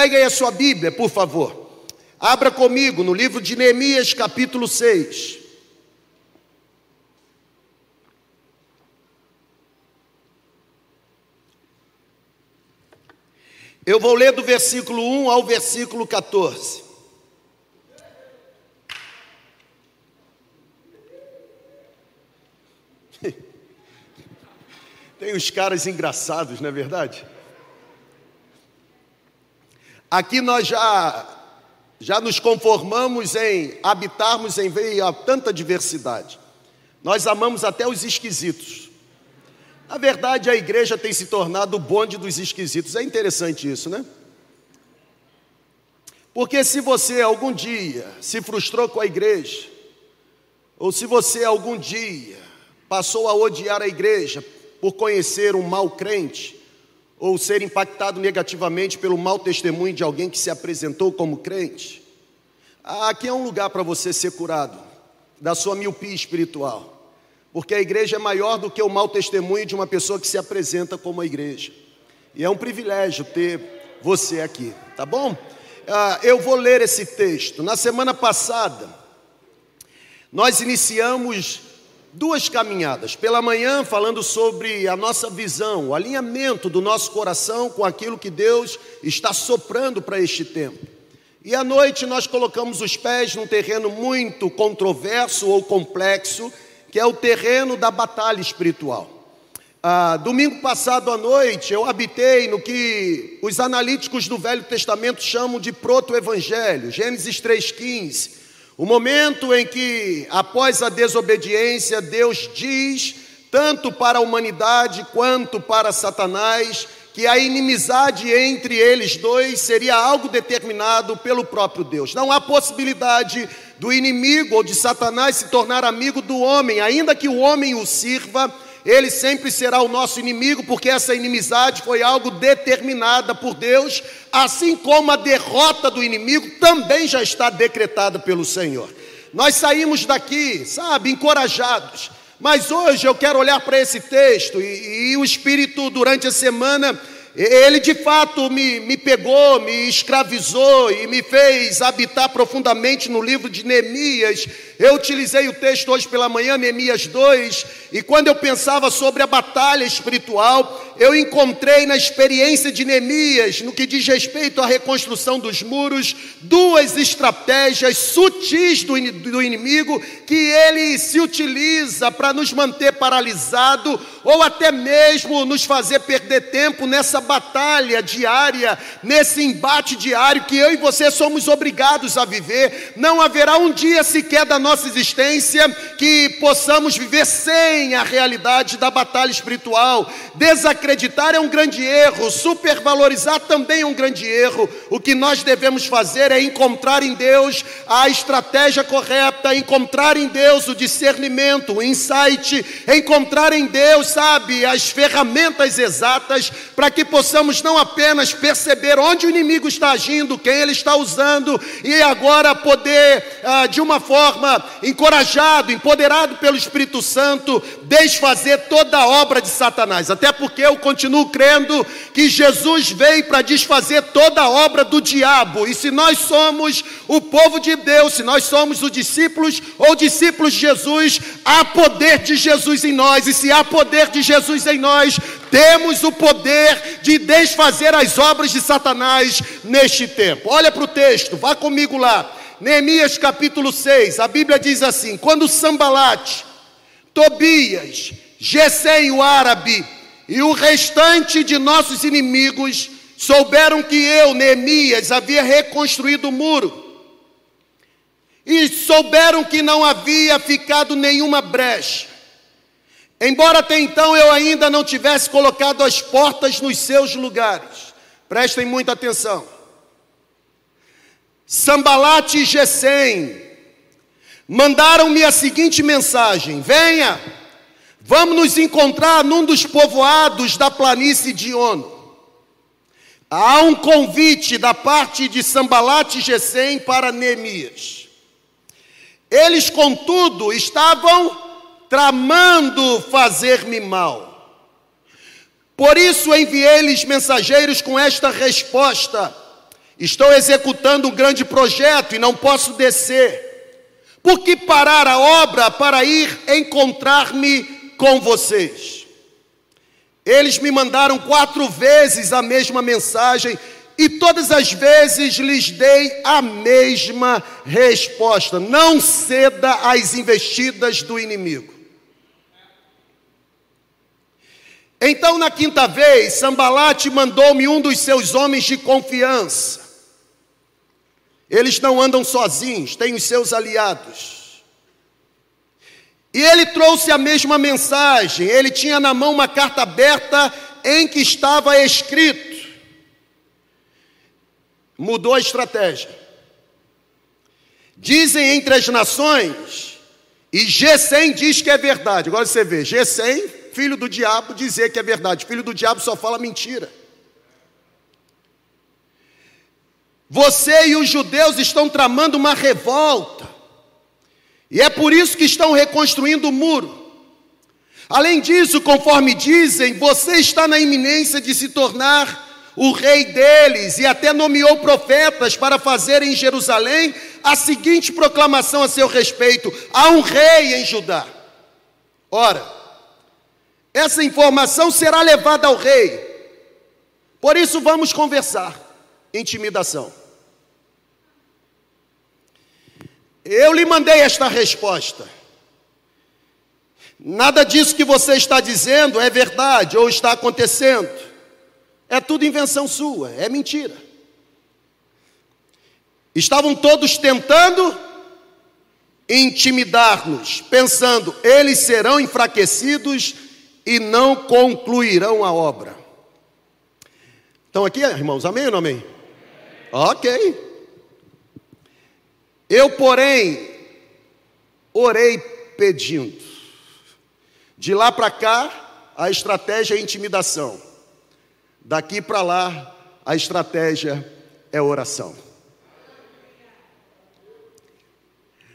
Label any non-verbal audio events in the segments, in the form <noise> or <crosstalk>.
Pegue aí a sua Bíblia, por favor. Abra comigo no livro de Neemias, capítulo 6. Eu vou ler do versículo 1 ao versículo 14. <laughs> Tem os caras engraçados, não é verdade? Aqui nós já já nos conformamos em habitarmos em meio a tanta diversidade. Nós amamos até os esquisitos. Na verdade, a igreja tem se tornado o bonde dos esquisitos. É interessante isso, né? Porque se você algum dia se frustrou com a igreja, ou se você algum dia passou a odiar a igreja por conhecer um mau crente, ou ser impactado negativamente pelo mau testemunho de alguém que se apresentou como crente, aqui é um lugar para você ser curado da sua miopia espiritual. Porque a igreja é maior do que o mau testemunho de uma pessoa que se apresenta como a igreja. E é um privilégio ter você aqui, tá bom? Ah, eu vou ler esse texto. Na semana passada, nós iniciamos duas caminhadas. Pela manhã, falando sobre a nossa visão, o alinhamento do nosso coração com aquilo que Deus está soprando para este tempo. E à noite, nós colocamos os pés num terreno muito controverso ou complexo que é o terreno da batalha espiritual. Ah, domingo passado à noite eu habitei no que os analíticos do Velho Testamento chamam de proto-evangelho, Gênesis 3,15. O momento em que, após a desobediência, Deus diz, tanto para a humanidade quanto para Satanás, que a inimizade entre eles dois seria algo determinado pelo próprio Deus. Não há possibilidade do inimigo ou de Satanás se tornar amigo do homem, ainda que o homem o sirva, ele sempre será o nosso inimigo, porque essa inimizade foi algo determinada por Deus, assim como a derrota do inimigo também já está decretada pelo Senhor. Nós saímos daqui, sabe, encorajados mas hoje eu quero olhar para esse texto e, e, o Espírito, durante a semana, ele de fato me, me pegou, me escravizou e me fez habitar profundamente no livro de Neemias. Eu utilizei o texto hoje pela manhã, Neemias 2, e quando eu pensava sobre a batalha espiritual, eu encontrei na experiência de Neemias, no que diz respeito à reconstrução dos muros, duas estratégias sutis do, do inimigo que ele se utiliza para nos manter paralisado ou até mesmo nos fazer perder tempo nessa batalha diária, nesse embate diário que eu e você somos obrigados a viver. Não haverá um dia sequer da nossa existência que possamos viver sem a realidade da batalha espiritual. Desacreditar é um grande erro, supervalorizar também é um grande erro. O que nós devemos fazer é encontrar em Deus a estratégia correta, encontrar em Deus o discernimento, o insight, encontrar em Deus sabe as ferramentas exatas para que possamos não apenas perceber onde o inimigo está agindo, quem ele está usando, e agora poder, ah, de uma forma encorajado, empoderado pelo Espírito Santo, desfazer toda a obra de Satanás. Até porque eu continuo crendo que Jesus veio para desfazer toda a obra do diabo. E se nós somos o povo de Deus, se nós somos os discípulos ou discípulos de Jesus, há poder de Jesus em nós. E se há poder de Jesus em nós, temos o poder de desfazer as obras de Satanás neste tempo. Olha para o texto, vá comigo lá. Neemias capítulo 6, a Bíblia diz assim: Quando Sambalate, Tobias, Gesem o árabe e o restante de nossos inimigos souberam que eu, Neemias, havia reconstruído o muro, e souberam que não havia ficado nenhuma brecha, Embora até então eu ainda não tivesse colocado as portas nos seus lugares, prestem muita atenção. Sambalate e Gesem mandaram-me a seguinte mensagem: Venha, vamos nos encontrar num dos povoados da planície de Ono. Há um convite da parte de Sambalate e Gesem para Neemias. Eles, contudo, estavam tramando fazer-me mal. Por isso enviei-lhes mensageiros com esta resposta: Estou executando um grande projeto e não posso descer. Por que parar a obra para ir encontrar-me com vocês? Eles me mandaram quatro vezes a mesma mensagem e todas as vezes lhes dei a mesma resposta: não ceda às investidas do inimigo. Então, na quinta vez, Sambalate mandou-me um dos seus homens de confiança. Eles não andam sozinhos, têm os seus aliados. E ele trouxe a mesma mensagem. Ele tinha na mão uma carta aberta em que estava escrito. Mudou a estratégia. Dizem entre as nações, e G100 diz que é verdade. Agora você vê, G100 filho do diabo dizer que é verdade. Filho do diabo só fala mentira. Você e os judeus estão tramando uma revolta. E é por isso que estão reconstruindo o muro. Além disso, conforme dizem, você está na iminência de se tornar o rei deles e até nomeou profetas para fazer em Jerusalém a seguinte proclamação a seu respeito: há um rei em Judá. Ora, essa informação será levada ao rei. Por isso vamos conversar. Intimidação. Eu lhe mandei esta resposta. Nada disso que você está dizendo é verdade ou está acontecendo. É tudo invenção sua, é mentira. Estavam todos tentando intimidar-nos, pensando, eles serão enfraquecidos e não concluirão a obra. Estão aqui, irmãos? Amém ou não amém? Ok. Eu, porém, orei pedindo. De lá para cá, a estratégia é intimidação. Daqui para lá, a estratégia é oração.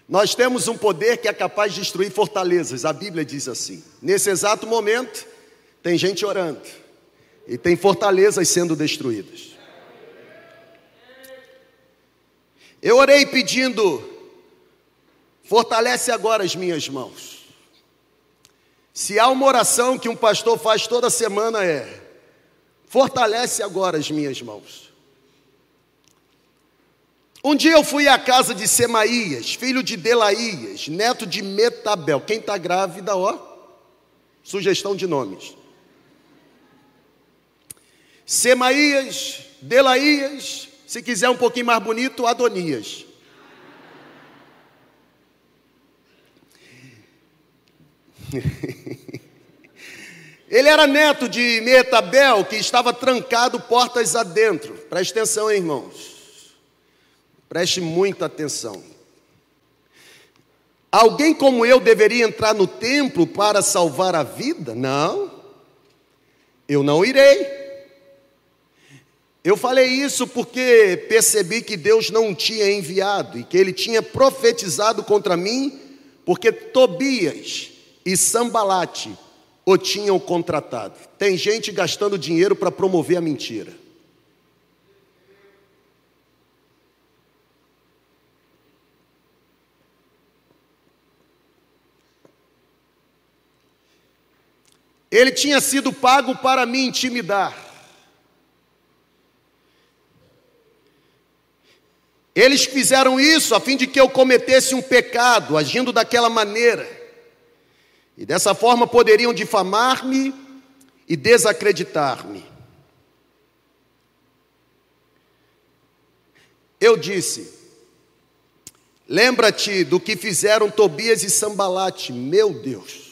Nós temos um poder que é capaz de destruir fortalezas, a Bíblia diz assim. Nesse exato momento, tem gente orando, e tem fortalezas sendo destruídas. Eu orei pedindo, fortalece agora as minhas mãos. Se há uma oração que um pastor faz toda semana é: fortalece agora as minhas mãos. Um dia eu fui à casa de Semaías, filho de Delaías, neto de Metabel. Quem está grávida, ó, sugestão de nomes. Semaías, Delaías, se quiser um pouquinho mais bonito, Adonias. <laughs> Ele era neto de Metabel, que estava trancado portas adentro. Presta atenção, hein, irmãos. Preste muita atenção. Alguém como eu deveria entrar no templo para salvar a vida? Não, eu não irei. Eu falei isso porque percebi que Deus não tinha enviado e que ele tinha profetizado contra mim, porque Tobias e Sambalate o tinham contratado. Tem gente gastando dinheiro para promover a mentira. Ele tinha sido pago para me intimidar. Eles fizeram isso a fim de que eu cometesse um pecado, agindo daquela maneira. E dessa forma poderiam difamar-me e desacreditar-me. Eu disse: Lembra-te do que fizeram Tobias e Sambalate, meu Deus.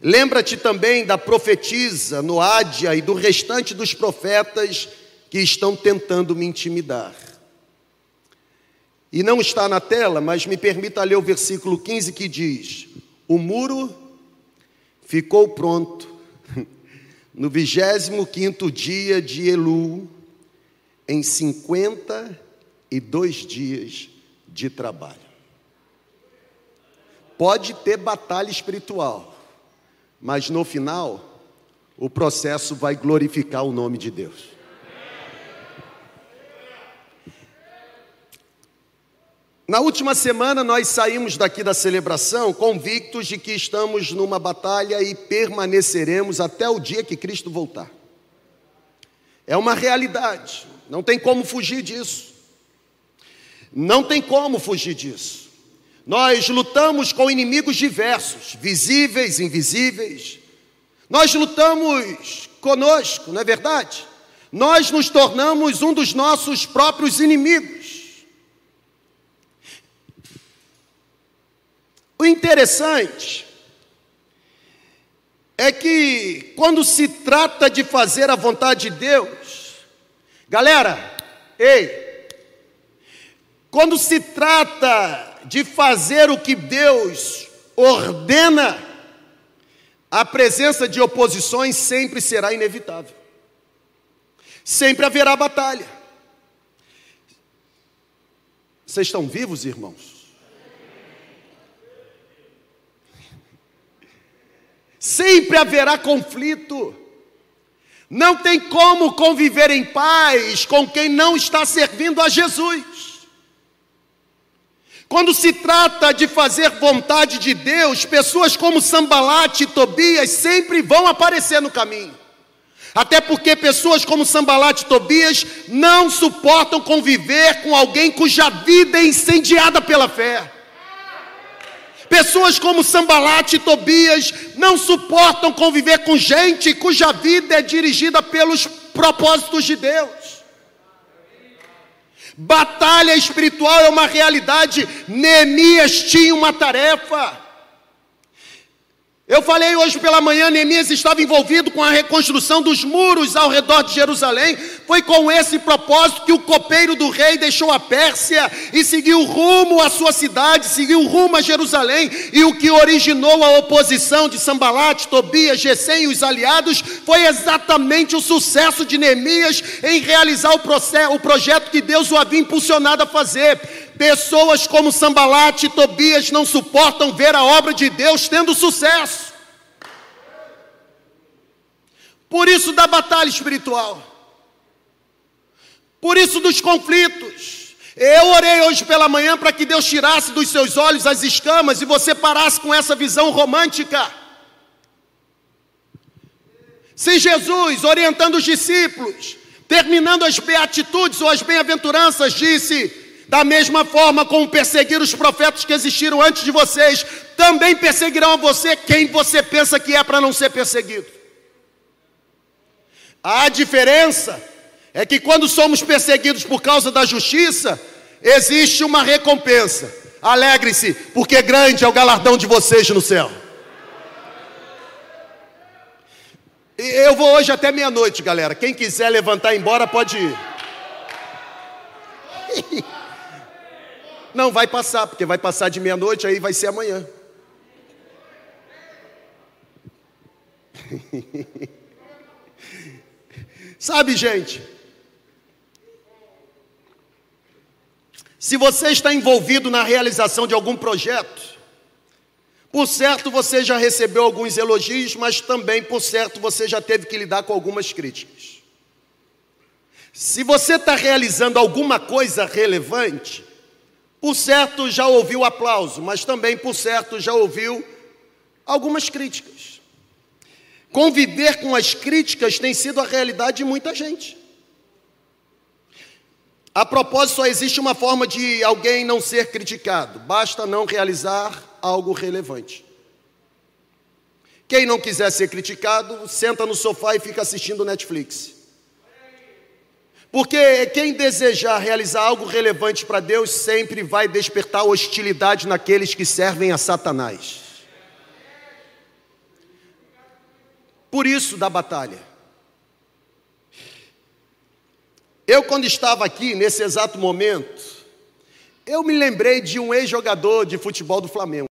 Lembra-te também da profetisa Noádia e do restante dos profetas que estão tentando me intimidar. E não está na tela, mas me permita ler o versículo 15 que diz: O muro ficou pronto <laughs> no 25 dia de Elu, em 52 dias de trabalho. Pode ter batalha espiritual, mas no final, o processo vai glorificar o nome de Deus. Na última semana, nós saímos daqui da celebração convictos de que estamos numa batalha e permaneceremos até o dia que Cristo voltar. É uma realidade, não tem como fugir disso. Não tem como fugir disso. Nós lutamos com inimigos diversos, visíveis, invisíveis. Nós lutamos conosco, não é verdade? Nós nos tornamos um dos nossos próprios inimigos. O interessante é que quando se trata de fazer a vontade de Deus, galera, ei, quando se trata de fazer o que Deus ordena, a presença de oposições sempre será inevitável. Sempre haverá batalha. Vocês estão vivos, irmãos? Sempre haverá conflito. Não tem como conviver em paz com quem não está servindo a Jesus. Quando se trata de fazer vontade de Deus, pessoas como Sambalate e Tobias sempre vão aparecer no caminho. Até porque pessoas como Sambalate e Tobias não suportam conviver com alguém cuja vida é incendiada pela fé. Pessoas como Sambalate e Tobias não suportam conviver com gente cuja vida é dirigida pelos propósitos de Deus. Batalha espiritual é uma realidade. Neemias tinha uma tarefa. Eu falei hoje pela manhã, Neemias estava envolvido com a reconstrução dos muros ao redor de Jerusalém. Foi com esse propósito que o copeiro do rei deixou a Pérsia e seguiu rumo à sua cidade, seguiu rumo a Jerusalém. E o que originou a oposição de Sambalat, Tobias, Gesem e os aliados foi exatamente o sucesso de Neemias em realizar o, processo, o projeto que Deus o havia impulsionado a fazer. Pessoas como Sambalate e Tobias não suportam ver a obra de Deus tendo sucesso. Por isso da batalha espiritual. Por isso dos conflitos. Eu orei hoje pela manhã para que Deus tirasse dos seus olhos as escamas e você parasse com essa visão romântica. Se Jesus, orientando os discípulos, terminando as beatitudes ou as bem-aventuranças, disse: da mesma forma como perseguiram os profetas que existiram antes de vocês, também perseguirão a você quem você pensa que é para não ser perseguido. A diferença é que quando somos perseguidos por causa da justiça, existe uma recompensa. Alegre-se, porque grande é o galardão de vocês no céu. Eu vou hoje até meia-noite, galera. Quem quiser levantar e ir embora, pode ir. <laughs> Não, vai passar, porque vai passar de meia-noite, aí vai ser amanhã. <laughs> Sabe, gente, se você está envolvido na realização de algum projeto, por certo você já recebeu alguns elogios, mas também, por certo, você já teve que lidar com algumas críticas. Se você está realizando alguma coisa relevante, por certo já ouviu aplauso, mas também por certo já ouviu algumas críticas. Conviver com as críticas tem sido a realidade de muita gente. A propósito, só existe uma forma de alguém não ser criticado: basta não realizar algo relevante. Quem não quiser ser criticado, senta no sofá e fica assistindo Netflix. Porque quem desejar realizar algo relevante para Deus sempre vai despertar hostilidade naqueles que servem a Satanás. Por isso da batalha. Eu, quando estava aqui, nesse exato momento, eu me lembrei de um ex-jogador de futebol do Flamengo.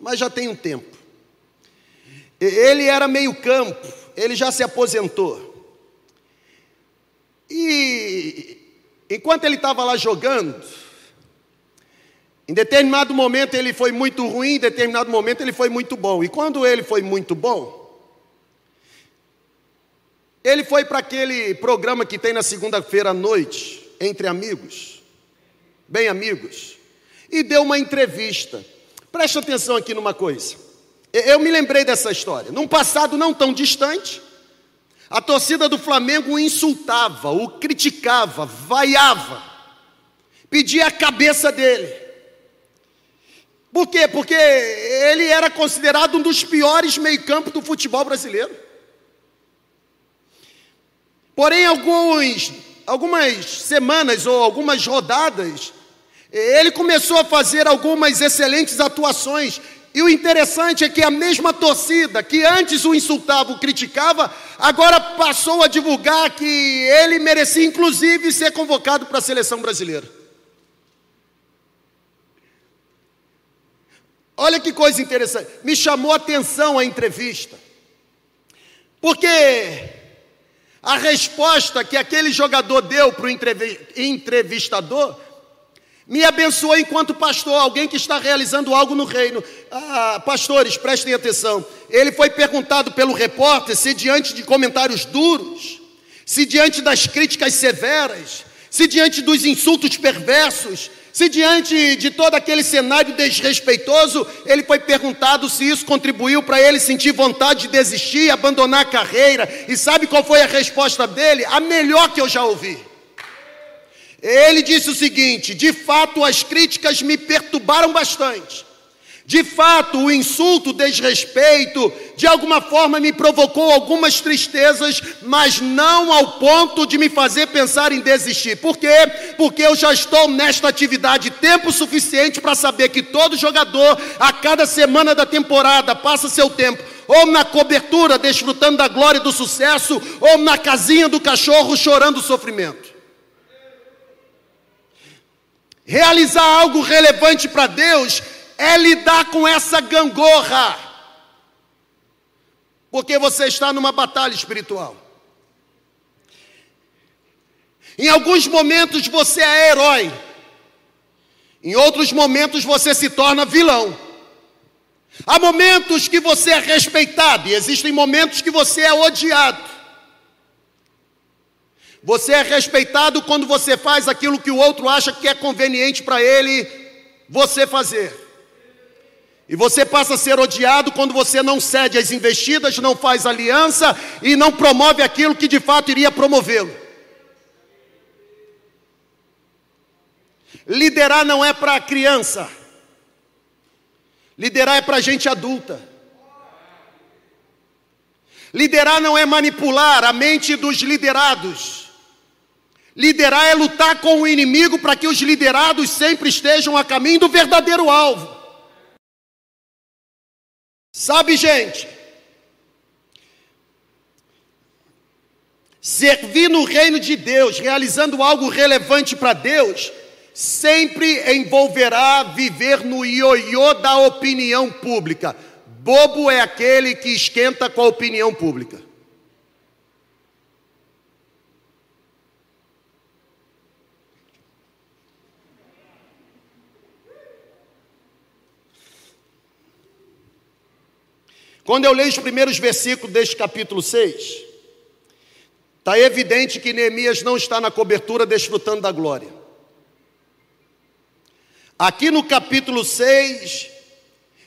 Mas já tem um tempo. Ele era meio-campo, ele já se aposentou. E enquanto ele estava lá jogando, em determinado momento ele foi muito ruim, em determinado momento ele foi muito bom. E quando ele foi muito bom, ele foi para aquele programa que tem na segunda-feira à noite, entre amigos. bem amigos, e deu uma entrevista. Preste atenção aqui numa coisa. Eu me lembrei dessa história. Num passado não tão distante, a torcida do Flamengo o insultava, o criticava, vaiava, pedia a cabeça dele. Por quê? Porque ele era considerado um dos piores meio-campo do futebol brasileiro. Porém, alguns, algumas semanas ou algumas rodadas, ele começou a fazer algumas excelentes atuações. E o interessante é que a mesma torcida que antes o insultava, o criticava, agora passou a divulgar que ele merecia inclusive ser convocado para a seleção brasileira. Olha que coisa interessante, me chamou a atenção a entrevista, porque a resposta que aquele jogador deu para o entrevistador me abençoou enquanto pastor, alguém que está realizando algo no reino. Ah, pastores, prestem atenção. Ele foi perguntado pelo repórter se diante de comentários duros, se diante das críticas severas, se diante dos insultos perversos, se diante de todo aquele cenário desrespeitoso, ele foi perguntado se isso contribuiu para ele sentir vontade de desistir, abandonar a carreira. E sabe qual foi a resposta dele? A melhor que eu já ouvi. Ele disse o seguinte: de fato, as críticas me perturbaram bastante. De fato, o insulto, o desrespeito, de alguma forma me provocou algumas tristezas, mas não ao ponto de me fazer pensar em desistir. Por quê? Porque eu já estou nesta atividade tempo suficiente para saber que todo jogador, a cada semana da temporada, passa seu tempo ou na cobertura, desfrutando da glória e do sucesso, ou na casinha do cachorro, chorando o sofrimento. Realizar algo relevante para Deus é lidar com essa gangorra. Porque você está numa batalha espiritual. Em alguns momentos você é herói. Em outros momentos você se torna vilão. Há momentos que você é respeitado e existem momentos que você é odiado. Você é respeitado quando você faz aquilo que o outro acha que é conveniente para ele você fazer. E você passa a ser odiado quando você não cede às investidas, não faz aliança e não promove aquilo que de fato iria promovê-lo. Liderar não é para criança, liderar é para gente adulta. Liderar não é manipular a mente dos liderados. Liderar é lutar com o inimigo para que os liderados sempre estejam a caminho do verdadeiro alvo. Sabe, gente? Servir no reino de Deus, realizando algo relevante para Deus, sempre envolverá viver no ioiô da opinião pública. Bobo é aquele que esquenta com a opinião pública. Quando eu leio os primeiros versículos deste capítulo 6, está evidente que Neemias não está na cobertura desfrutando da glória. Aqui no capítulo 6,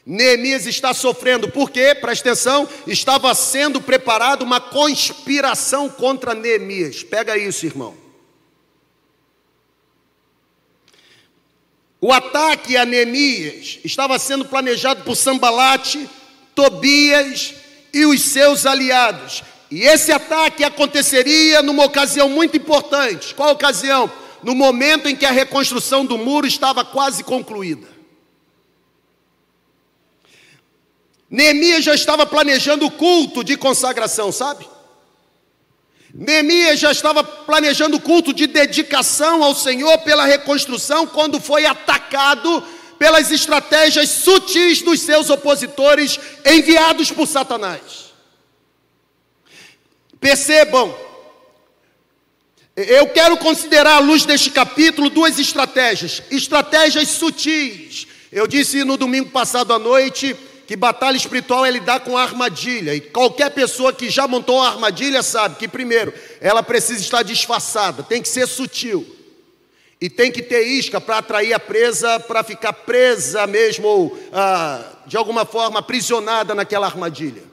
Neemias está sofrendo, porque, presta atenção, estava sendo preparada uma conspiração contra Neemias. Pega isso, irmão. O ataque a Neemias estava sendo planejado por Sambalate, Tobias e os seus aliados. E esse ataque aconteceria numa ocasião muito importante. Qual ocasião? No momento em que a reconstrução do muro estava quase concluída. Neemias já estava planejando o culto de consagração, sabe? Neemias já estava planejando o culto de dedicação ao Senhor pela reconstrução quando foi atacado pelas estratégias sutis dos seus opositores enviados por Satanás. Percebam, eu quero considerar à luz deste capítulo duas estratégias, estratégias sutis. Eu disse no domingo passado à noite que batalha espiritual é lidar com armadilha, e qualquer pessoa que já montou uma armadilha sabe que, primeiro, ela precisa estar disfarçada, tem que ser sutil. E tem que ter isca para atrair a presa, para ficar presa mesmo, ou ah, de alguma forma aprisionada naquela armadilha.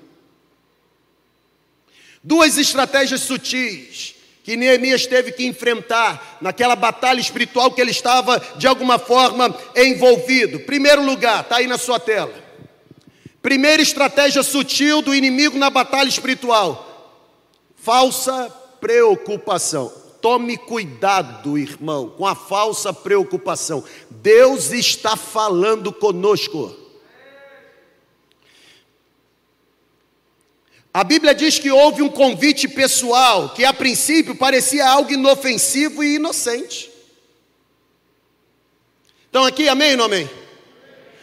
Duas estratégias sutis que Neemias teve que enfrentar naquela batalha espiritual que ele estava de alguma forma envolvido. Primeiro lugar, está aí na sua tela. Primeira estratégia sutil do inimigo na batalha espiritual: falsa preocupação. Tome cuidado, irmão, com a falsa preocupação. Deus está falando conosco. A Bíblia diz que houve um convite pessoal que a princípio parecia algo inofensivo e inocente. Então aqui, amém ou não amém?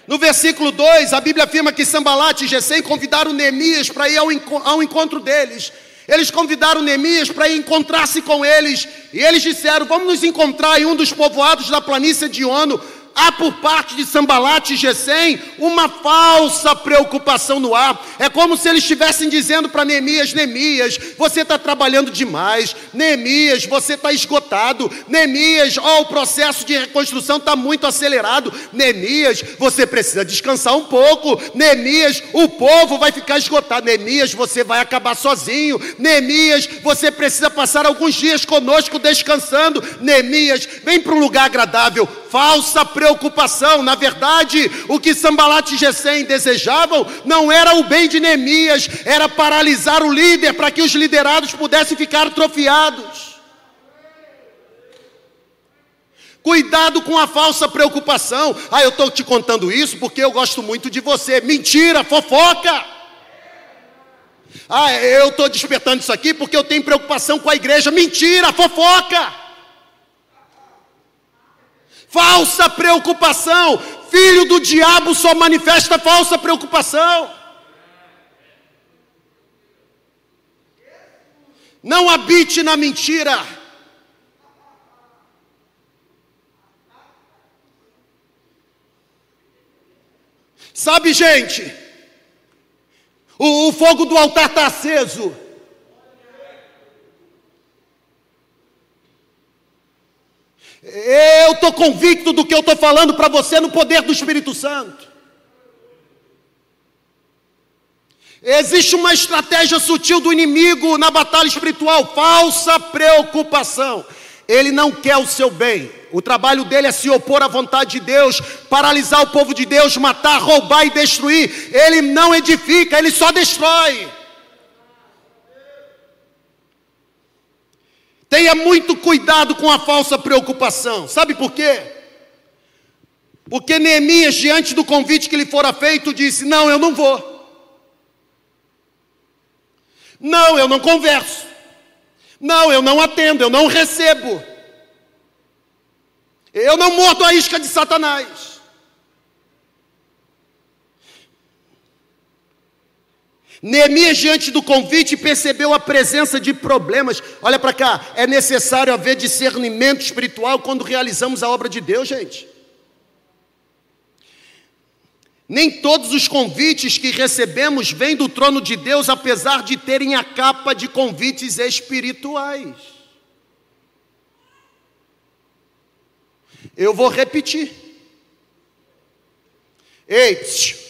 No versículo 2, a Bíblia afirma que Sambalat e Gesem convidaram Neemias para ir ao encontro deles. Eles convidaram Neemias para encontrar-se com eles. E eles disseram: Vamos nos encontrar em um dos povoados da planície de Ono há por parte de Sambalat e Gesem uma falsa preocupação no ar. É como se eles estivessem dizendo para Neemias: Neemias, você está trabalhando demais. Neemias, você está esgotado. Neemias, ó, o processo de reconstrução está muito acelerado. Neemias, você precisa descansar um pouco. Neemias, o povo vai ficar esgotado. Neemias, você vai acabar sozinho. Neemias, você precisa passar alguns dias conosco descansando. Neemias, vem para um lugar agradável. Falsa preocupação. Na verdade, o que Sambalat e Gesem desejavam não era o bem de Neemias, era paralisar o líder para que os liderados pudessem ficar atrofiados. Cuidado com a falsa preocupação. Ah, eu estou te contando isso porque eu gosto muito de você. Mentira, fofoca. Ah, eu estou despertando isso aqui porque eu tenho preocupação com a igreja. Mentira, fofoca. Falsa preocupação. Filho do diabo só manifesta falsa preocupação. Não habite na mentira. Sabe, gente, o, o fogo do altar está aceso. Eu estou convicto do que eu estou falando para você no poder do Espírito Santo. Existe uma estratégia sutil do inimigo na batalha espiritual, falsa preocupação. Ele não quer o seu bem. O trabalho dele é se opor à vontade de Deus, paralisar o povo de Deus, matar, roubar e destruir. Ele não edifica, ele só destrói. Tenha muito cuidado com a falsa preocupação. Sabe por quê? Porque Neemias, diante do convite que lhe fora feito, disse: Não, eu não vou. Não, eu não converso. Não, eu não atendo, eu não recebo. Eu não mordo a isca de Satanás. Neemias, diante do convite, percebeu a presença de problemas. Olha para cá, é necessário haver discernimento espiritual quando realizamos a obra de Deus, gente. Nem todos os convites que recebemos vêm do trono de Deus, apesar de terem a capa de convites espirituais. Eu vou repetir. Ei, tch,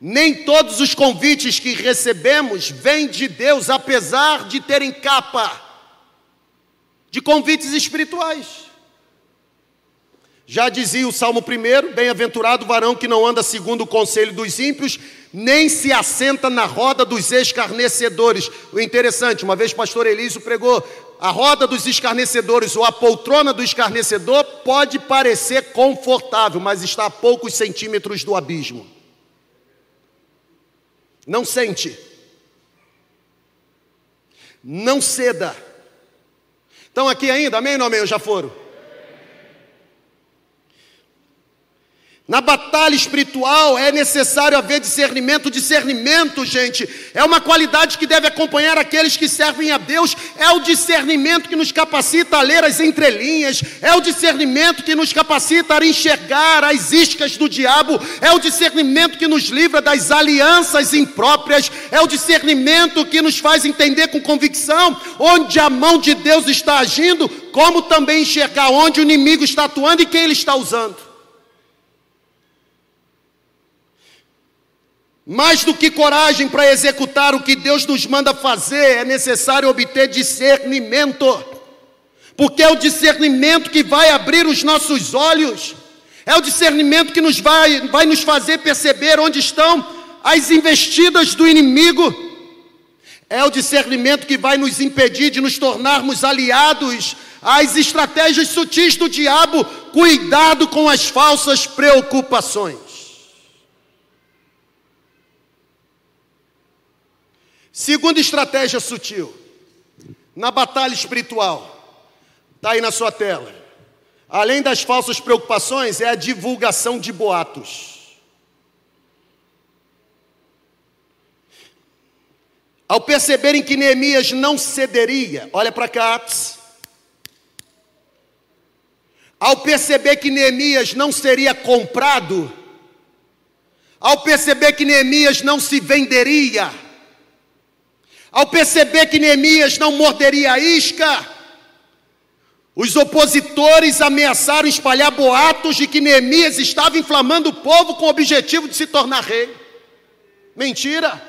nem todos os convites que recebemos vêm de Deus, apesar de terem capa de convites espirituais. Já dizia o Salmo 1: Bem-aventurado o varão que não anda segundo o conselho dos ímpios, nem se assenta na roda dos escarnecedores. O interessante, uma vez pastor Elísio pregou, a roda dos escarnecedores ou a poltrona do escarnecedor pode parecer confortável, mas está a poucos centímetros do abismo. Não sente. Não ceda. Estão aqui ainda? Amém ou não amém? já foram? Na batalha espiritual é necessário haver discernimento. Discernimento, gente, é uma qualidade que deve acompanhar aqueles que servem a Deus. É o discernimento que nos capacita a ler as entrelinhas. É o discernimento que nos capacita a enxergar as iscas do diabo. É o discernimento que nos livra das alianças impróprias. É o discernimento que nos faz entender com convicção onde a mão de Deus está agindo, como também enxergar onde o inimigo está atuando e quem ele está usando. Mais do que coragem para executar o que Deus nos manda fazer, é necessário obter discernimento, porque é o discernimento que vai abrir os nossos olhos, é o discernimento que nos vai, vai nos fazer perceber onde estão as investidas do inimigo, é o discernimento que vai nos impedir de nos tornarmos aliados às estratégias sutis do diabo, cuidado com as falsas preocupações. Segunda estratégia sutil, na batalha espiritual, está aí na sua tela. Além das falsas preocupações, é a divulgação de boatos. Ao perceberem que Neemias não cederia, olha para cá. Ao perceber que Neemias não seria comprado, ao perceber que Neemias não se venderia, ao perceber que Neemias não morderia a isca, os opositores ameaçaram espalhar boatos de que Neemias estava inflamando o povo com o objetivo de se tornar rei. Mentira.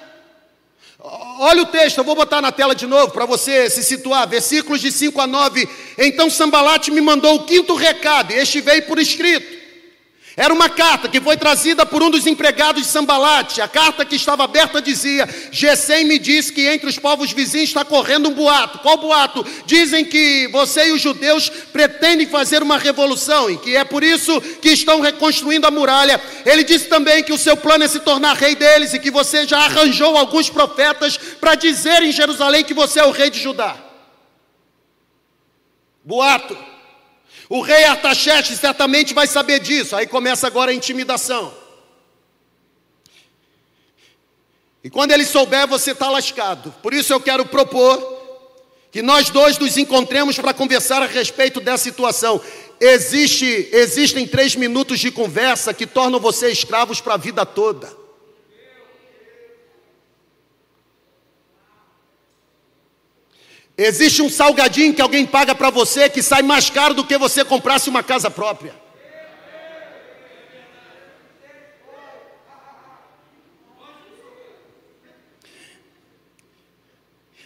Olha o texto, eu vou botar na tela de novo para você se situar. Versículos de 5 a 9. Então Sambalate me mandou o quinto recado, este veio por escrito. Era uma carta que foi trazida por um dos empregados de Sambalate. A carta que estava aberta dizia: Gesem me diz que entre os povos vizinhos está correndo um boato. Qual boato? Dizem que você e os judeus pretendem fazer uma revolução e que é por isso que estão reconstruindo a muralha. Ele disse também que o seu plano é se tornar rei deles e que você já arranjou alguns profetas para dizer em Jerusalém que você é o rei de Judá. Boato. O rei Artaxerxes certamente vai saber disso. Aí começa agora a intimidação. E quando ele souber, você está lascado. Por isso eu quero propor que nós dois nos encontremos para conversar a respeito dessa situação. Existe, existem três minutos de conversa que tornam você escravos para a vida toda. Existe um salgadinho que alguém paga para você que sai mais caro do que você comprasse uma casa própria.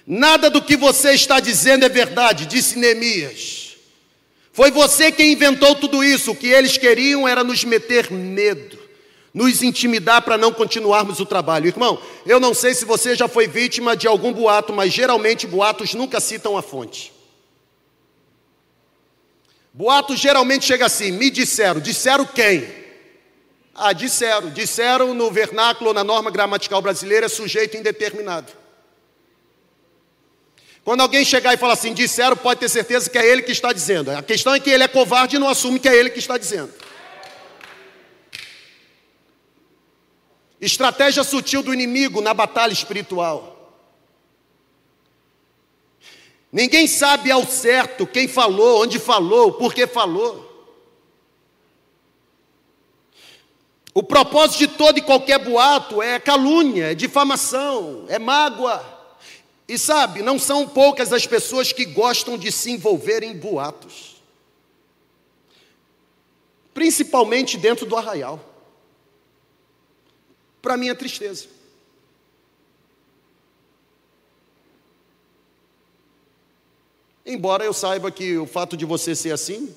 Nada do que você está dizendo é verdade, disse Neemias. Foi você quem inventou tudo isso. O que eles queriam era nos meter medo nos intimidar para não continuarmos o trabalho. Irmão, eu não sei se você já foi vítima de algum boato, mas geralmente boatos nunca citam a fonte. Boato geralmente chega assim: me disseram, disseram quem? Ah, disseram, disseram no vernáculo, na norma gramatical brasileira, sujeito indeterminado. Quando alguém chegar e falar assim, disseram, pode ter certeza que é ele que está dizendo. A questão é que ele é covarde e não assume que é ele que está dizendo. Estratégia sutil do inimigo na batalha espiritual. Ninguém sabe ao certo quem falou, onde falou, por que falou. O propósito de todo e qualquer boato é calúnia, é difamação, é mágoa. E sabe, não são poucas as pessoas que gostam de se envolver em boatos, principalmente dentro do arraial para minha tristeza. Embora eu saiba que o fato de você ser assim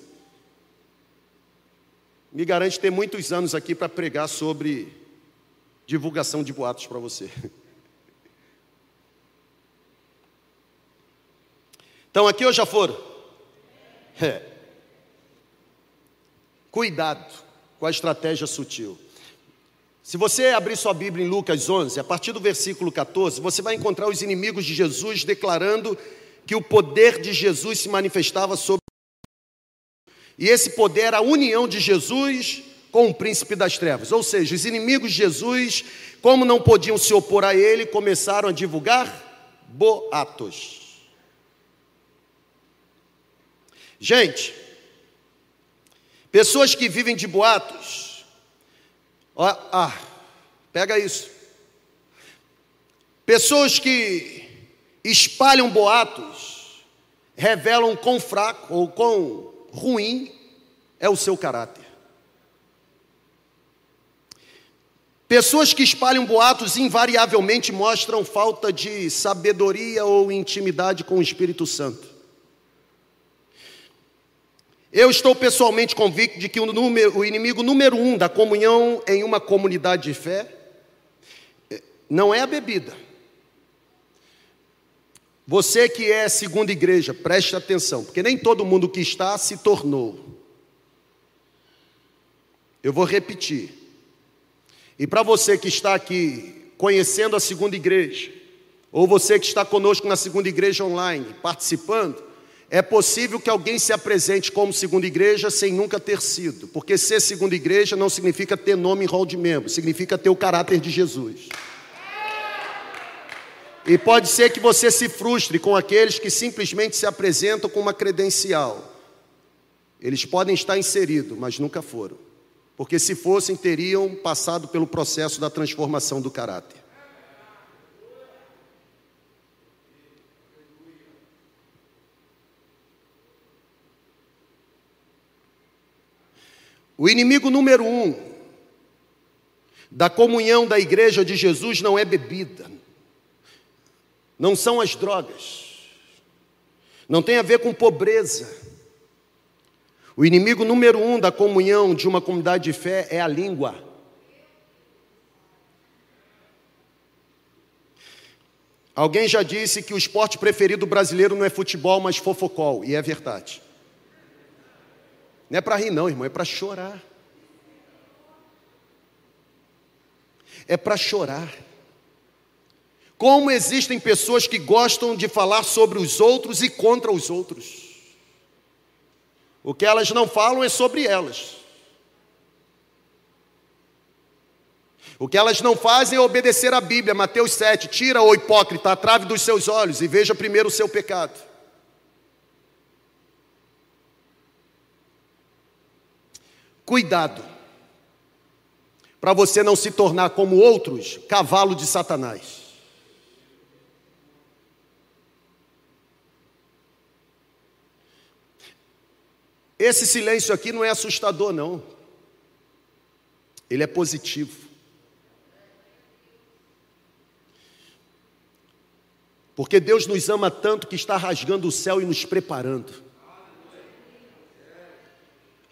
me garante ter muitos anos aqui para pregar sobre divulgação de boatos para você. <laughs> Então aqui ou já foram? <laughs> É. Cuidado com a estratégia sutil. Se você abrir sua Bíblia em Lucas 11, a partir do versículo 14, você vai encontrar os inimigos de Jesus declarando que o poder de Jesus se manifestava sobre. E esse poder era a união de Jesus com o príncipe das trevas. Ou seja, os inimigos de Jesus, como não podiam se opor a ele, começaram a divulgar boatos. Gente, pessoas que vivem de boatos, ó, ah, pega isso. Pessoas que espalham boatos, revelam quão fraco ou quão ruim é o seu caráter. Pessoas que espalham boatos invariavelmente mostram falta de sabedoria ou intimidade com o Espírito Santo. Eu estou pessoalmente convicto de que o, número, o inimigo número um da comunhão em uma comunidade de fé eh, não é a bebida. Você que é segunda igreja, preste atenção, porque nem todo mundo que está se tornou. Eu vou repetir. E para você que está aqui conhecendo a segunda igreja, ou você que está conosco na segunda igreja online, participando, é possível que alguém se apresente como segunda igreja sem nunca ter sido, porque ser segunda igreja não significa ter nome em rol de membro, significa ter o caráter de Jesus. E pode ser que você se frustre com aqueles que simplesmente se apresentam com uma credencial. Eles podem estar inseridos, mas nunca foram. Porque se fossem, teriam passado pelo processo da transformação do caráter. O inimigo número um da comunhão da igreja de Jesus não é bebida, não são as drogas, não tem a ver com pobreza. O inimigo número um da comunhão de uma comunidade de fé é a língua. Alguém já disse que o esporte preferido brasileiro não é futebol, mas fofocol, e é verdade. Não é para rir, não, irmão, é para chorar. É para chorar. Como existem pessoas que gostam de falar sobre os outros e contra os outros. O que elas não falam é sobre elas. O que elas não fazem é obedecer à Bíblia, Mateus 7. Tira o hipócrita a trave dos seus olhos e veja primeiro o seu pecado. Cuidado, para você não se tornar como outros, cavalo de Satanás. Esse silêncio aqui não é assustador, não. Ele é positivo. Porque Deus nos ama tanto que está rasgando o céu e nos preparando.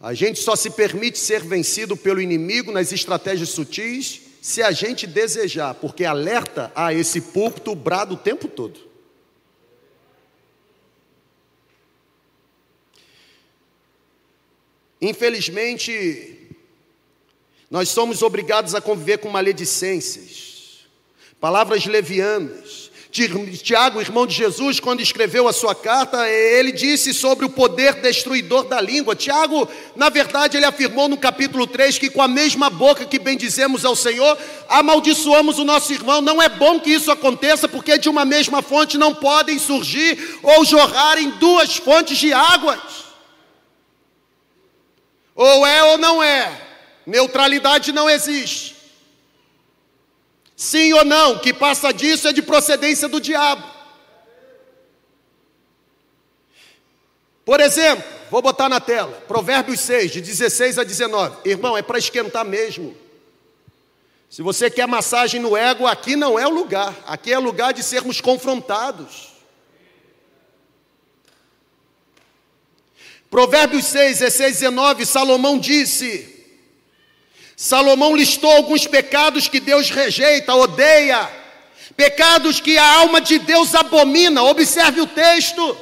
A gente só se permite ser vencido pelo inimigo nas estratégias sutis se a gente desejar, porque alerta a esse púlpito brado o tempo todo. Infelizmente, nós somos obrigados a conviver com maledicências, palavras levianas. Tiago, irmão de Jesus, quando escreveu a sua carta, ele disse sobre o poder destruidor da língua. Tiago, na verdade, ele afirmou no capítulo 3 que com a mesma boca que bendizemos ao Senhor, amaldiçoamos o nosso irmão. Não é bom que isso aconteça, porque de uma mesma fonte não podem surgir ou jorrar em duas fontes de águas. Ou é ou não é. Neutralidade não existe. Sim ou não, que passa disso é de procedência do diabo. Por exemplo, vou botar na tela, Provérbios 6, de 16 a 19. Irmão, é para esquentar mesmo. Se você quer massagem no ego, aqui não é o lugar. Aqui é lugar de sermos confrontados. Provérbios 6, 16, 19, Salomão disse: Salomão listou alguns pecados que Deus rejeita, odeia, pecados que a alma de Deus abomina. Observe o texto.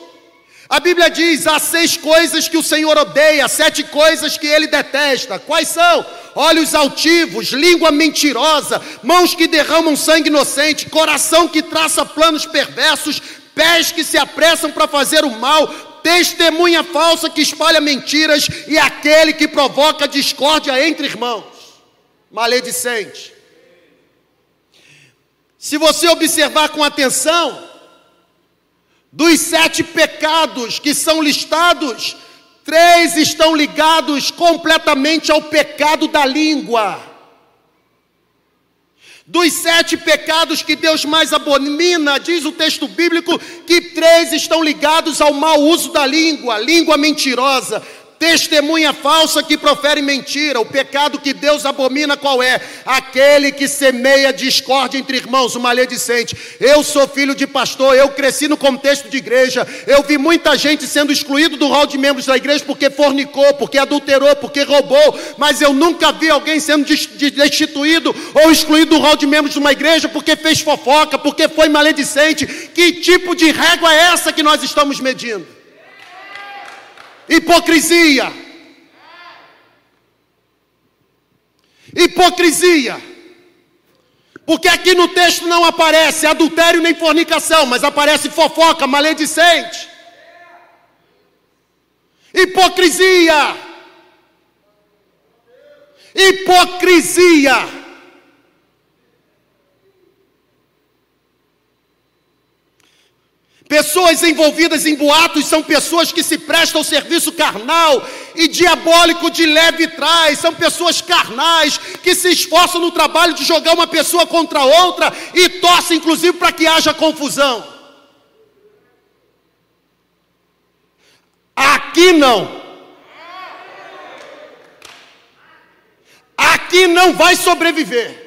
A Bíblia diz: há seis coisas que o Senhor odeia, sete coisas que ele detesta. Quais são? Olhos altivos, língua mentirosa, mãos que derramam sangue inocente, coração que traça planos perversos, pés que se apressam para fazer o mal, testemunha falsa que espalha mentiras e aquele que provoca discórdia entre irmãos. Maledicente. Se você observar com atenção, dos sete pecados que são listados, três estão ligados completamente ao pecado da língua. Dos sete pecados que Deus mais abomina, diz o texto bíblico, que três estão ligados ao mau uso da língua, língua mentirosa, Testemunha falsa que profere mentira. O pecado que Deus abomina qual é? Aquele que semeia discórdia entre irmãos, o maledicente. Eu sou filho de pastor, eu cresci no contexto de igreja. Eu vi muita gente sendo excluído do rol de membros da igreja porque fornicou, porque adulterou, porque roubou. Mas eu nunca vi alguém sendo destituído ou excluído do rol de membros de uma igreja porque fez fofoca, porque foi maledicente. Que tipo de régua é essa que nós estamos medindo? Hipocrisia. Hipocrisia. Porque aqui no texto não aparece adultério nem fornicação, mas aparece fofoca, maledicente. Hipocrisia. Hipocrisia. Pessoas envolvidas em boatos são pessoas que se prestam ao serviço carnal e diabólico de leve trás, são pessoas carnais que se esforçam no trabalho de jogar uma pessoa contra outra e torcem inclusive para que haja confusão. Aqui não. Aqui não vai sobreviver.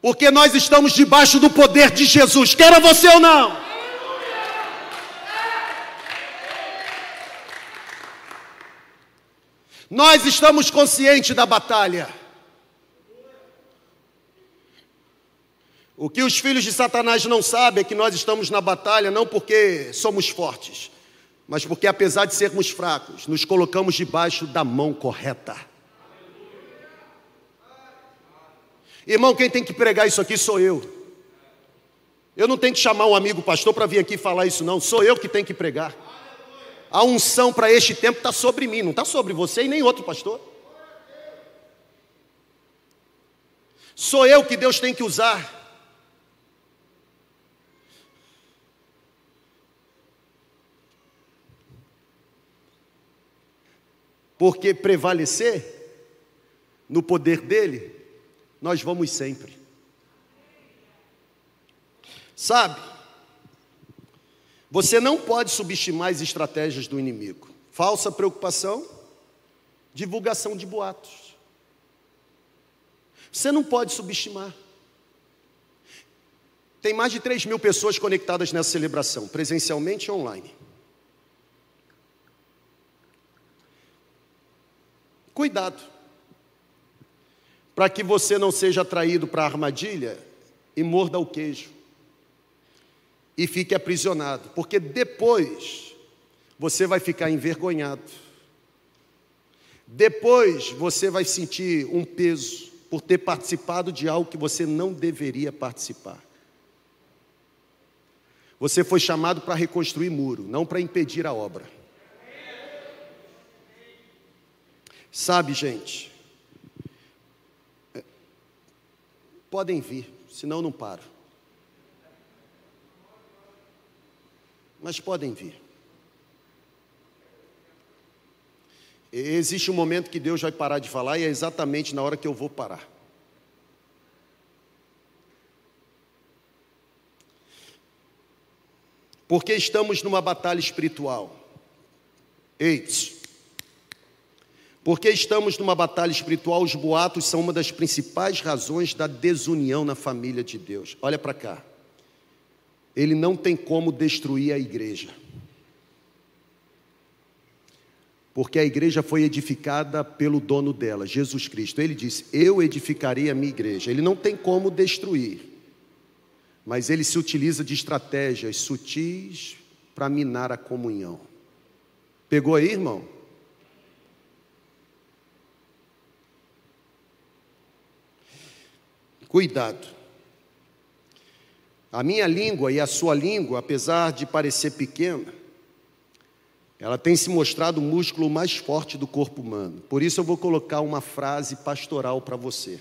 Porque nós estamos debaixo do poder de Jesus, queira você ou não. Nós estamos conscientes da batalha. O que os filhos de Satanás não sabem é que nós estamos na batalha não porque somos fortes, mas porque, apesar de sermos fracos, nos colocamos debaixo da mão correta. Irmão, quem tem que pregar isso aqui sou eu. Eu não tenho que chamar um amigo pastor para vir aqui falar isso, não. Sou eu que tenho que pregar. A unção para este tempo está sobre mim, não está sobre você e nem outro pastor. Sou eu que Deus tem que usar. Porque prevalecer no poder dele nós vamos sempre. Sabe, você não pode subestimar as estratégias do inimigo. Falsa preocupação, divulgação de boatos. Você não pode subestimar. Tem mais de 3 mil pessoas conectadas nessa celebração, presencialmente e online. Cuidado para que você não seja atraído para a armadilha e morda o queijo e fique aprisionado, porque depois você vai ficar envergonhado. Depois você vai sentir um peso por ter participado de algo que você não deveria participar. Você foi chamado para reconstruir muro, não para impedir a obra. Sabe, gente, Podem vir, senão não paro. Mas podem vir. Existe um momento que Deus vai parar de falar e é exatamente na hora que eu vou parar. Porque estamos numa batalha espiritual. Eis, porque estamos numa batalha espiritual, os boatos são uma das principais razões da desunião na família de Deus. Olha para cá. Ele não tem como destruir a igreja. Porque a igreja foi edificada pelo dono dela, Jesus Cristo. Ele disse: Eu edificarei a minha igreja. Ele não tem como destruir, mas ele se utiliza de estratégias sutis para minar a comunhão. Pegou aí, irmão? Cuidado. A minha língua e a sua língua, apesar de parecer pequena, ela tem se mostrado o músculo mais forte do corpo humano. Por isso eu vou colocar uma frase pastoral para você.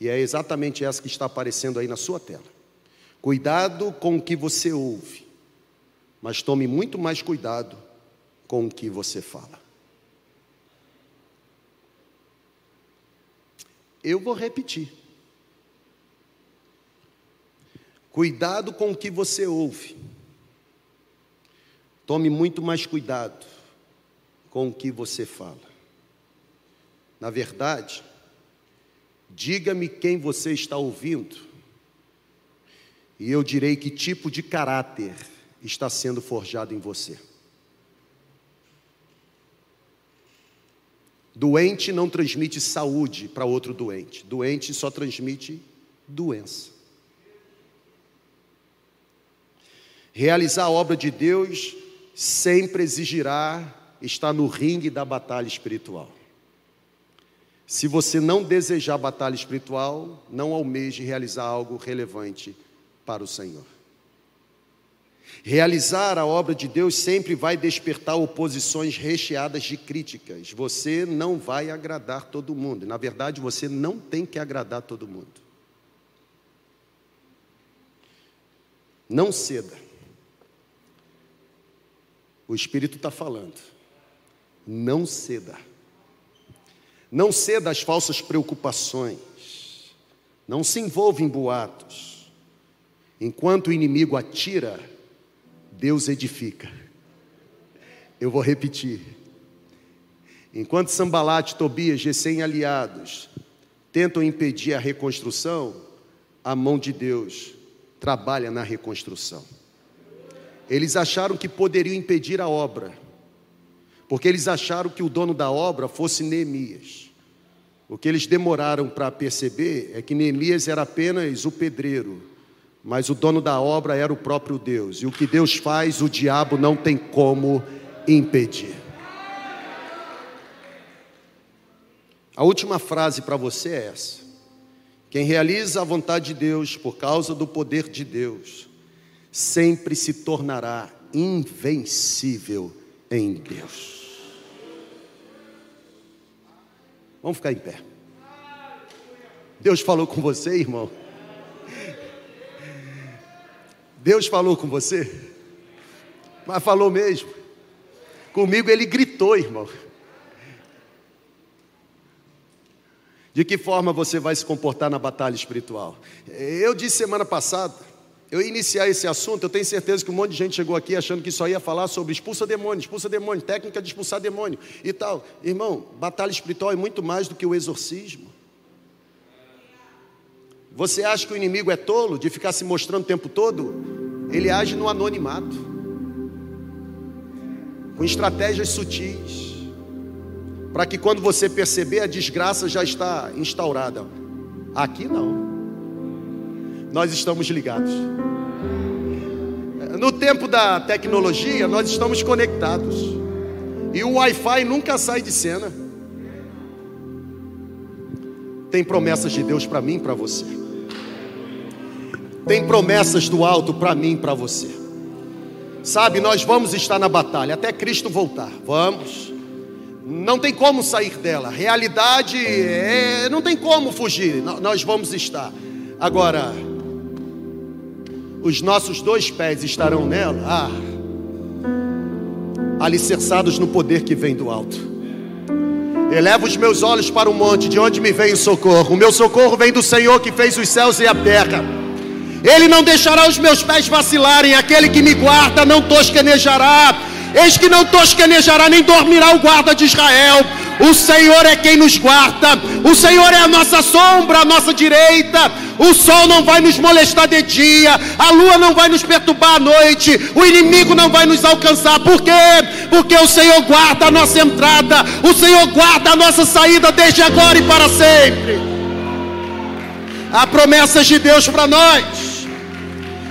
E é exatamente essa que está aparecendo aí na sua tela. Cuidado com o que você ouve, mas tome muito mais cuidado com o que você fala. Eu vou repetir. Cuidado com o que você ouve. Tome muito mais cuidado com o que você fala. Na verdade, diga-me quem você está ouvindo, e eu direi que tipo de caráter está sendo forjado em você. Doente não transmite saúde para outro doente, doente só transmite doença. Realizar a obra de Deus sempre exigirá estar no ringue da batalha espiritual. Se você não desejar batalha espiritual, não almeje realizar algo relevante para o Senhor. Realizar a obra de Deus sempre vai despertar oposições recheadas de críticas. Você não vai agradar todo mundo. Na verdade, você não tem que agradar todo mundo. Não ceda. O Espírito está falando. Não ceda. Não ceda às falsas preocupações. Não se envolva em boatos. Enquanto o inimigo atira, Deus edifica. Eu vou repetir. Enquanto Sambalate, Tobias, recém-aliados, tentam impedir a reconstrução, a mão de Deus trabalha na reconstrução. Eles acharam que poderiam impedir a obra, porque eles acharam que o dono da obra fosse Neemias. O que eles demoraram para perceber é que Neemias era apenas o pedreiro, mas o dono da obra era o próprio Deus, e o que Deus faz, o diabo não tem como impedir. A última frase para você é essa: quem realiza a vontade de Deus por causa do poder de Deus, sempre se tornará invencível em Deus. Vamos ficar em pé. Deus falou com você, irmão? Deus falou com você? Mas falou mesmo. Comigo ele gritou, irmão. De que forma você vai se comportar na batalha espiritual? Eu disse semana passada eu iniciar esse assunto, eu tenho certeza que um monte de gente chegou aqui achando que só ia falar sobre expulsa demônio, expulsa demônio, técnica de expulsar demônio e tal. Irmão, batalha espiritual é muito mais do que o exorcismo. Você acha que o inimigo é tolo de ficar se mostrando o tempo todo? Ele age no anonimato, com estratégias sutis, para que quando você perceber a desgraça já está instaurada. Aqui não nós estamos ligados. No tempo da tecnologia, nós estamos conectados. E o Wi-Fi nunca sai de cena. Tem promessas de Deus para mim e para você. Tem promessas do alto para mim e para você. Sabe, nós vamos estar na batalha até Cristo voltar. Vamos. Não tem como sair dela. Realidade é, não tem como fugir. Nós vamos estar. Agora, os nossos dois pés estarão nela, ah, alicerçados no poder que vem do alto. Eleva os meus olhos para o monte, de onde me vem o socorro. O meu socorro vem do Senhor que fez os céus e a terra. Ele não deixará os meus pés vacilarem, aquele que me guarda não tosquenejará. Eis que não tosquenejará nem dormirá o guarda de Israel. O Senhor é quem nos guarda, o Senhor é a nossa sombra, a nossa direita. O sol não vai nos molestar de dia, a lua não vai nos perturbar à noite, o inimigo não vai nos alcançar. Por quê? Porque o Senhor guarda a nossa entrada, o Senhor guarda a nossa saída desde agora e para sempre. Há promessas de Deus para nós.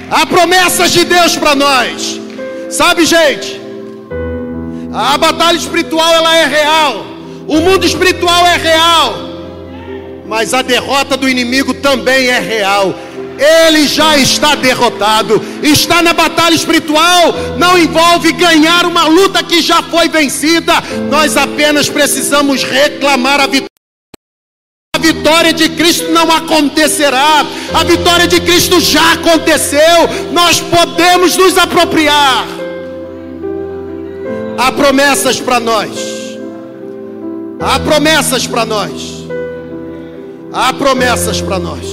Há promessas de Deus para nós. Sabe, gente? A batalha espiritual ela é real. O mundo espiritual é real, mas a derrota do inimigo também é real. ele já está derrotado. Está na batalha espiritual, não envolve ganhar uma luta que já foi vencida. Nós apenas precisamos reclamar a vitória. A vitória de Cristo não acontecerá, a vitória de Cristo já aconteceu. Nós podemos nos apropriar. Há promessas para nós. Há promessas para nós. Há promessas para nós.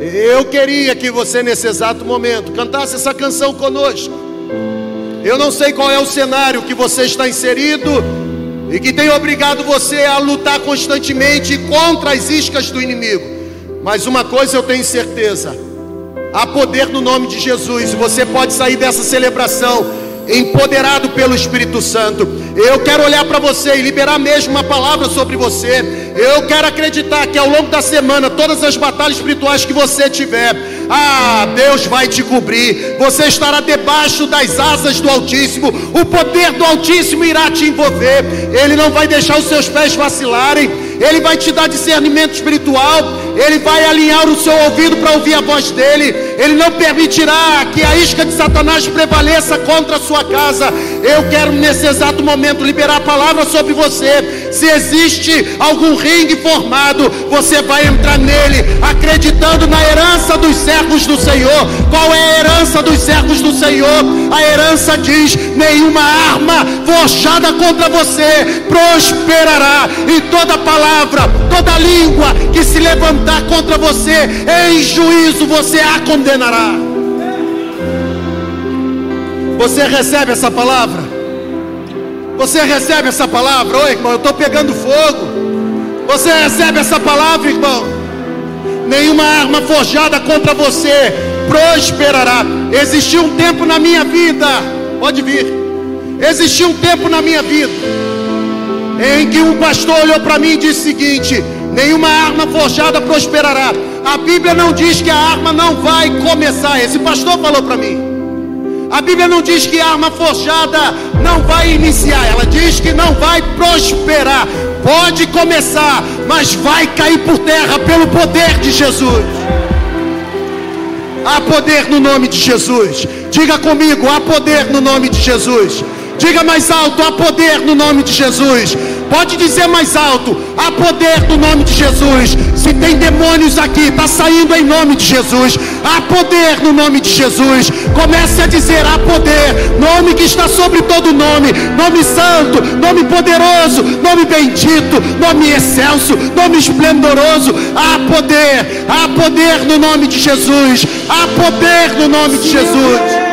Eu queria que você, nesse exato momento, cantasse essa canção conosco. Eu não sei qual é o cenário que você está inserido e que tem obrigado você a lutar constantemente contra as iscas do inimigo. Mas uma coisa eu tenho certeza: há poder no nome de Jesus, e você pode sair dessa celebração empoderado pelo Espírito Santo. Eu quero olhar para você e liberar mesmo uma palavra sobre você. Eu quero acreditar que ao longo da semana, todas as batalhas espirituais que você tiver, ah, Deus vai te cobrir. Você estará debaixo das asas do Altíssimo. O poder do Altíssimo irá te envolver. Ele não vai deixar os seus pés vacilarem. Ele vai te dar discernimento espiritual, Ele vai alinhar o seu ouvido para ouvir a voz dEle, Ele não permitirá que a isca de Satanás prevaleça contra a sua casa. Eu quero nesse exato momento liberar a palavra sobre você. Se existe algum ringue formado, você vai entrar nele, acreditando na herança dos servos do Senhor. Qual é a herança dos servos do Senhor? A herança diz: nenhuma arma forjada contra você prosperará, e toda palavra palavra, toda língua que se levantar contra você em juízo, você a condenará. Você recebe essa palavra? Você recebe essa palavra? Oi, irmão, eu estou pegando fogo. Você recebe essa palavra, irmão? Nenhuma arma forjada contra você prosperará. Existiu um tempo na minha vida, pode vir. Existiu um tempo na minha vida em que um pastor olhou para mim e disse o seguinte: nenhuma arma forjada prosperará. A Bíblia não diz que a arma não vai começar. Esse pastor falou para mim. A Bíblia não diz que a arma forjada não vai iniciar, ela diz que não vai prosperar. Pode começar, mas vai cair por terra pelo poder de Jesus. Há poder no nome de Jesus. Diga comigo, há poder no nome de Jesus. Diga mais alto: há poder no nome de Jesus. Pode dizer mais alto: há poder no nome de Jesus. Se tem demônios aqui, está saindo em nome de Jesus. Há poder no nome de Jesus. Comece a dizer: há poder, nome que está sobre todo nome, nome santo, nome poderoso, nome bendito, nome excelso, nome esplendoroso. Há poder, há poder no nome de Jesus. Há poder no nome de Jesus.